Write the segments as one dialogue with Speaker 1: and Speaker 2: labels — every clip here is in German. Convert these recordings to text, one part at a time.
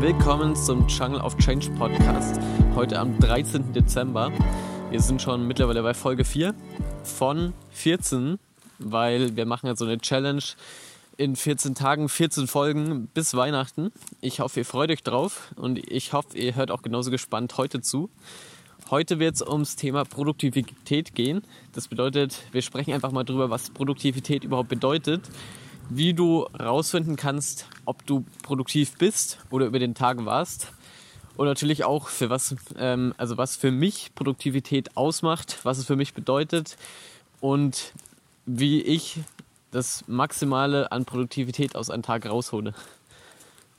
Speaker 1: Willkommen zum Jungle of Change Podcast. Heute am 13. Dezember. Wir sind schon mittlerweile bei Folge 4 von 14, weil wir machen jetzt so eine Challenge in 14 Tagen, 14 Folgen bis Weihnachten. Ich hoffe, ihr freut euch drauf und ich hoffe, ihr hört auch genauso gespannt heute zu. Heute wird es ums Thema Produktivität gehen. Das bedeutet, wir sprechen einfach mal drüber, was Produktivität überhaupt bedeutet, wie du rausfinden kannst, ob du produktiv bist oder über den Tag warst. Und natürlich auch für was, ähm, also was für mich Produktivität ausmacht, was es für mich bedeutet und wie ich das Maximale an Produktivität aus einem Tag raushole.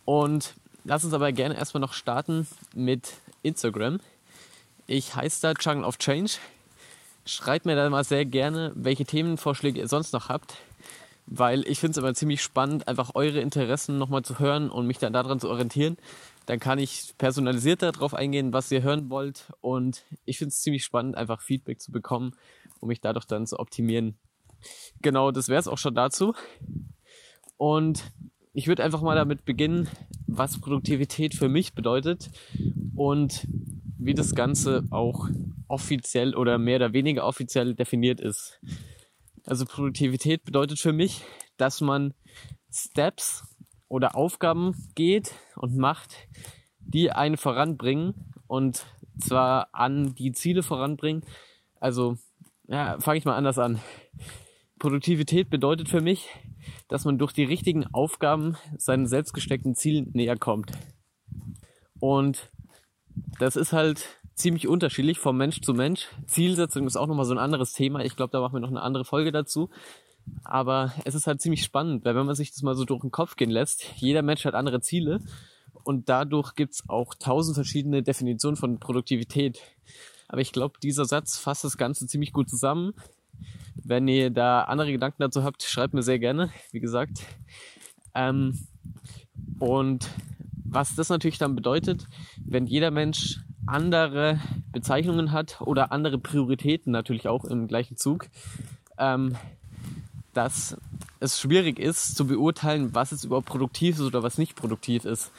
Speaker 1: Und lass uns aber gerne erstmal noch starten mit Instagram. Ich heiße da Jungle of Change. Schreibt mir da mal sehr gerne, welche Themenvorschläge ihr sonst noch habt, weil ich finde es immer ziemlich spannend, einfach eure Interessen nochmal zu hören und mich dann daran zu orientieren. Dann kann ich personalisiert darauf eingehen, was ihr hören wollt und ich finde es ziemlich spannend, einfach Feedback zu bekommen, um mich dadurch dann zu optimieren. Genau, das wäre es auch schon dazu. Und ich würde einfach mal damit beginnen, was Produktivität für mich bedeutet und wie das Ganze auch offiziell oder mehr oder weniger offiziell definiert ist. Also Produktivität bedeutet für mich, dass man Steps oder Aufgaben geht und macht, die einen voranbringen und zwar an die Ziele voranbringen. Also, ja, fange ich mal anders an. Produktivität bedeutet für mich, dass man durch die richtigen Aufgaben seinen selbstgesteckten Zielen näher kommt. Und das ist halt ziemlich unterschiedlich vom Mensch zu Mensch. Zielsetzung ist auch nochmal so ein anderes Thema. Ich glaube, da machen wir noch eine andere Folge dazu. Aber es ist halt ziemlich spannend, weil wenn man sich das mal so durch den Kopf gehen lässt, jeder Mensch hat andere Ziele und dadurch gibt's auch tausend verschiedene Definitionen von Produktivität. Aber ich glaube, dieser Satz fasst das Ganze ziemlich gut zusammen. Wenn ihr da andere Gedanken dazu habt, schreibt mir sehr gerne, wie gesagt. Ähm, und was das natürlich dann bedeutet, wenn jeder Mensch andere Bezeichnungen hat oder andere Prioritäten natürlich auch im gleichen Zug, ähm, dass es schwierig ist zu beurteilen, was jetzt überhaupt produktiv ist oder was nicht produktiv ist.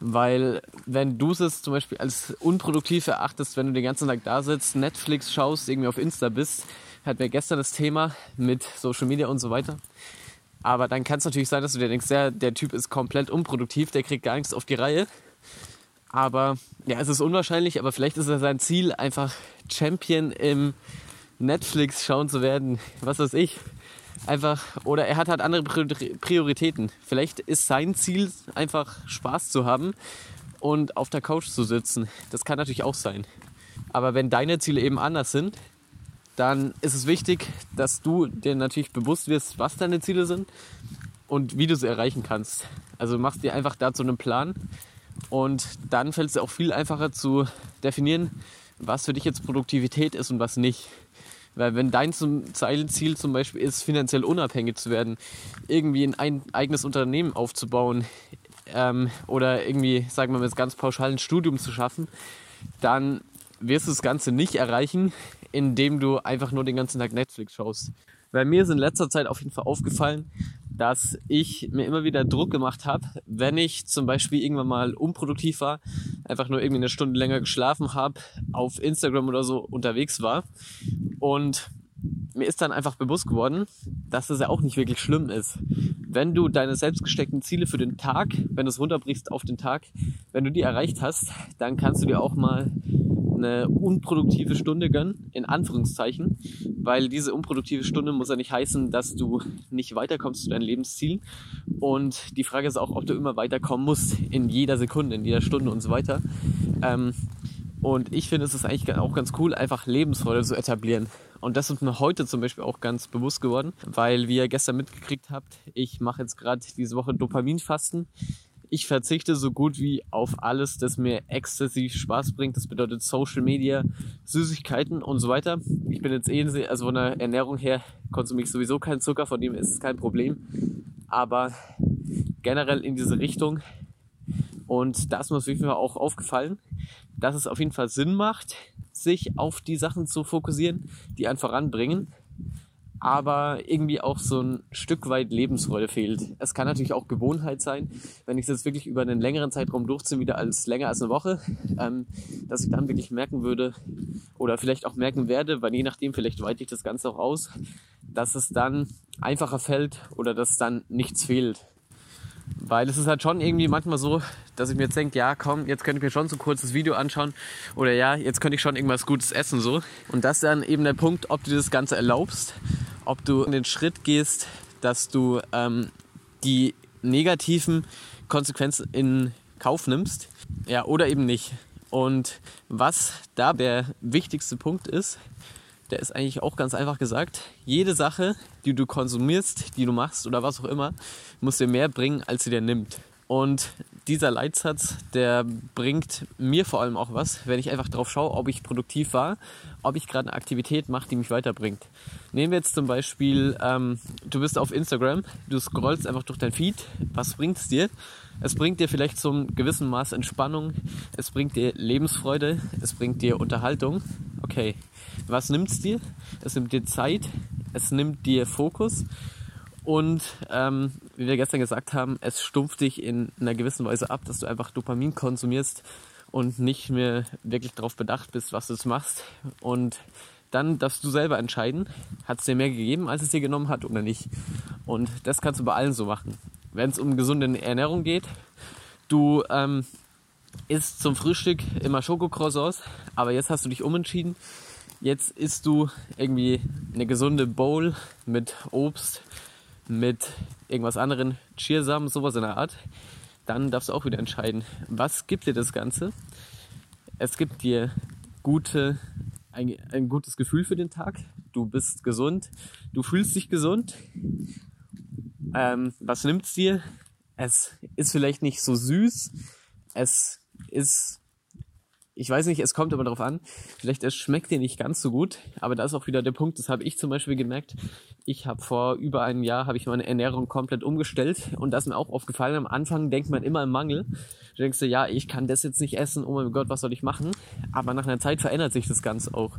Speaker 1: Weil wenn du es zum Beispiel als unproduktiv erachtest, wenn du den ganzen Tag da sitzt, Netflix schaust, irgendwie auf Insta bist, hatten wir gestern das Thema mit Social Media und so weiter. Aber dann kann es natürlich sein, dass du dir denkst, ja, der Typ ist komplett unproduktiv, der kriegt gar nichts auf die Reihe. Aber ja, es ist unwahrscheinlich, aber vielleicht ist er sein Ziel, einfach Champion im Netflix schauen zu werden. Was weiß ich. Einfach, oder er hat halt andere Prioritäten. Vielleicht ist sein Ziel einfach Spaß zu haben und auf der Couch zu sitzen. Das kann natürlich auch sein. Aber wenn deine Ziele eben anders sind, dann ist es wichtig, dass du dir natürlich bewusst wirst, was deine Ziele sind und wie du sie erreichen kannst. Also machst dir einfach dazu einen Plan und dann fällt es auch viel einfacher zu definieren, was für dich jetzt Produktivität ist und was nicht. Weil wenn dein Ziel zum Beispiel ist, finanziell unabhängig zu werden, irgendwie ein eigenes Unternehmen aufzubauen ähm, oder irgendwie, sagen wir mal, jetzt ganz pauschal ein Studium zu schaffen, dann wirst du das Ganze nicht erreichen, indem du einfach nur den ganzen Tag Netflix schaust. Weil mir ist in letzter Zeit auf jeden Fall aufgefallen, dass ich mir immer wieder Druck gemacht habe, wenn ich zum Beispiel irgendwann mal unproduktiv war, einfach nur irgendwie eine Stunde länger geschlafen habe, auf Instagram oder so unterwegs war. Und mir ist dann einfach bewusst geworden, dass es ja auch nicht wirklich schlimm ist. Wenn du deine selbst gesteckten Ziele für den Tag, wenn du es runterbrichst auf den Tag, wenn du die erreicht hast, dann kannst du dir auch mal eine unproduktive Stunde gönnen, in Anführungszeichen, weil diese unproduktive Stunde muss ja nicht heißen, dass du nicht weiterkommst zu deinen Lebenszielen. Und die Frage ist auch, ob du immer weiterkommen musst in jeder Sekunde, in jeder Stunde und so weiter. Ähm, und ich finde, es ist eigentlich auch ganz cool, einfach Lebensfreude zu etablieren. Und das ist mir heute zum Beispiel auch ganz bewusst geworden, weil, wie ihr gestern mitgekriegt habt, ich mache jetzt gerade diese Woche Dopaminfasten ich verzichte so gut wie auf alles, das mir exzessiv Spaß bringt. Das bedeutet Social Media, Süßigkeiten und so weiter. Ich bin jetzt eh, also von der Ernährung her konsumiere ich sowieso keinen Zucker, von dem ist es kein Problem. Aber generell in diese Richtung. Und da ist mir auf jeden Fall auch aufgefallen, dass es auf jeden Fall Sinn macht, sich auf die Sachen zu fokussieren, die einen voranbringen. Aber irgendwie auch so ein Stück weit Lebensfreude fehlt. Es kann natürlich auch Gewohnheit sein, wenn ich es jetzt wirklich über einen längeren Zeitraum durchziehe, wieder als länger als eine Woche, ähm, dass ich dann wirklich merken würde oder vielleicht auch merken werde, weil je nachdem, vielleicht weite ich das Ganze auch aus, dass es dann einfacher fällt oder dass dann nichts fehlt. Weil es ist halt schon irgendwie manchmal so, dass ich mir jetzt denke, ja komm, jetzt könnte ich mir schon so ein kurzes Video anschauen oder ja, jetzt könnte ich schon irgendwas Gutes essen so. Und das ist dann eben der Punkt, ob du das Ganze erlaubst, ob du den Schritt gehst, dass du ähm, die negativen Konsequenzen in Kauf nimmst, ja, oder eben nicht. Und was da der wichtigste Punkt ist, der ist eigentlich auch ganz einfach gesagt. Jede Sache, die du konsumierst, die du machst oder was auch immer, muss dir mehr bringen, als sie dir nimmt. Und dieser Leitsatz, der bringt mir vor allem auch was, wenn ich einfach drauf schaue, ob ich produktiv war, ob ich gerade eine Aktivität mache, die mich weiterbringt. Nehmen wir jetzt zum Beispiel, ähm, du bist auf Instagram, du scrollst einfach durch dein Feed. Was bringt es dir? Es bringt dir vielleicht zum gewissen Maß Entspannung, es bringt dir Lebensfreude, es bringt dir Unterhaltung. Okay, was nimmt es dir? Es nimmt dir Zeit, es nimmt dir Fokus und ähm, wie wir gestern gesagt haben, es stumpft dich in einer gewissen Weise ab, dass du einfach Dopamin konsumierst und nicht mehr wirklich darauf bedacht bist, was du machst. Und dann darfst du selber entscheiden, hat es dir mehr gegeben, als es dir genommen hat oder nicht. Und das kannst du bei allen so machen. Wenn es um gesunde Ernährung geht, du ähm, isst zum Frühstück immer Schokocroissants, aber jetzt hast du dich umentschieden. Jetzt isst du irgendwie eine gesunde Bowl mit Obst, mit irgendwas anderen, Cheersamen, sowas in der Art, dann darfst du auch wieder entscheiden, was gibt dir das Ganze? Es gibt dir gute, ein, ein gutes Gefühl für den Tag, du bist gesund, du fühlst dich gesund. Ähm, was es dir? Es ist vielleicht nicht so süß, es ist ich weiß nicht, es kommt immer darauf an. Vielleicht es schmeckt dir nicht ganz so gut, aber da ist auch wieder der Punkt, das habe ich zum Beispiel gemerkt. Ich habe vor über einem Jahr habe ich meine Ernährung komplett umgestellt und das ist mir auch aufgefallen. Am Anfang denkt man immer im Mangel. Du denkst dir, ja, ich kann das jetzt nicht essen, oh mein Gott, was soll ich machen? Aber nach einer Zeit verändert sich das Ganze auch.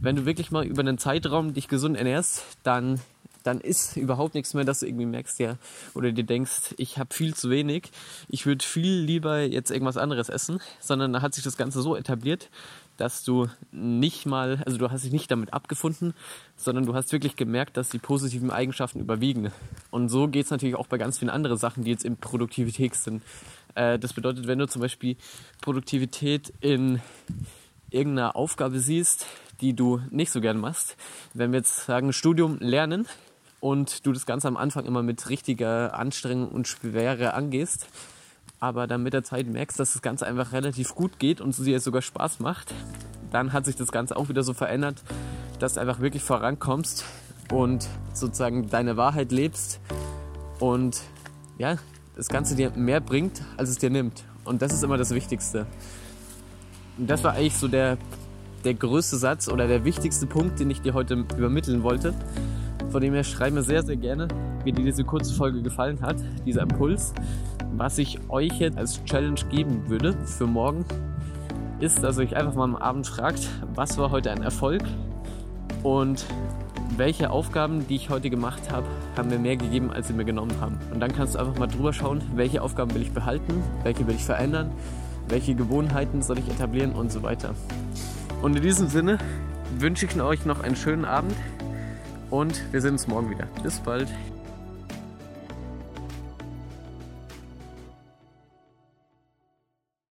Speaker 1: Wenn du wirklich mal über einen Zeitraum dich gesund ernährst, dann dann ist überhaupt nichts mehr, dass du irgendwie merkst, ja, oder dir denkst, ich habe viel zu wenig, ich würde viel lieber jetzt irgendwas anderes essen, sondern da hat sich das Ganze so etabliert, dass du nicht mal, also du hast dich nicht damit abgefunden, sondern du hast wirklich gemerkt, dass die positiven Eigenschaften überwiegen. Und so geht es natürlich auch bei ganz vielen anderen Sachen, die jetzt in Produktivität sind. Äh, das bedeutet, wenn du zum Beispiel Produktivität in irgendeiner Aufgabe siehst, die du nicht so gern machst, wenn wir jetzt sagen Studium lernen, und du das Ganze am Anfang immer mit richtiger Anstrengung und Schwere angehst, aber dann mit der Zeit merkst, dass das Ganze einfach relativ gut geht und es dir sogar Spaß macht, dann hat sich das Ganze auch wieder so verändert, dass du einfach wirklich vorankommst und sozusagen deine Wahrheit lebst und ja, das Ganze dir mehr bringt, als es dir nimmt. Und das ist immer das Wichtigste. Und das war eigentlich so der, der größte Satz oder der wichtigste Punkt, den ich dir heute übermitteln wollte. Von dem her schreibe mir sehr, sehr gerne, wie dir diese kurze Folge gefallen hat, dieser Impuls. Was ich euch jetzt als Challenge geben würde für morgen, ist, dass ihr euch einfach mal am Abend fragt, was war heute ein Erfolg und welche Aufgaben, die ich heute gemacht habe, haben mir mehr gegeben, als sie mir genommen haben. Und dann kannst du einfach mal drüber schauen, welche Aufgaben will ich behalten, welche will ich verändern, welche Gewohnheiten soll ich etablieren und so weiter. Und in diesem Sinne wünsche ich euch noch einen schönen Abend und wir sehen uns morgen wieder. Bis bald.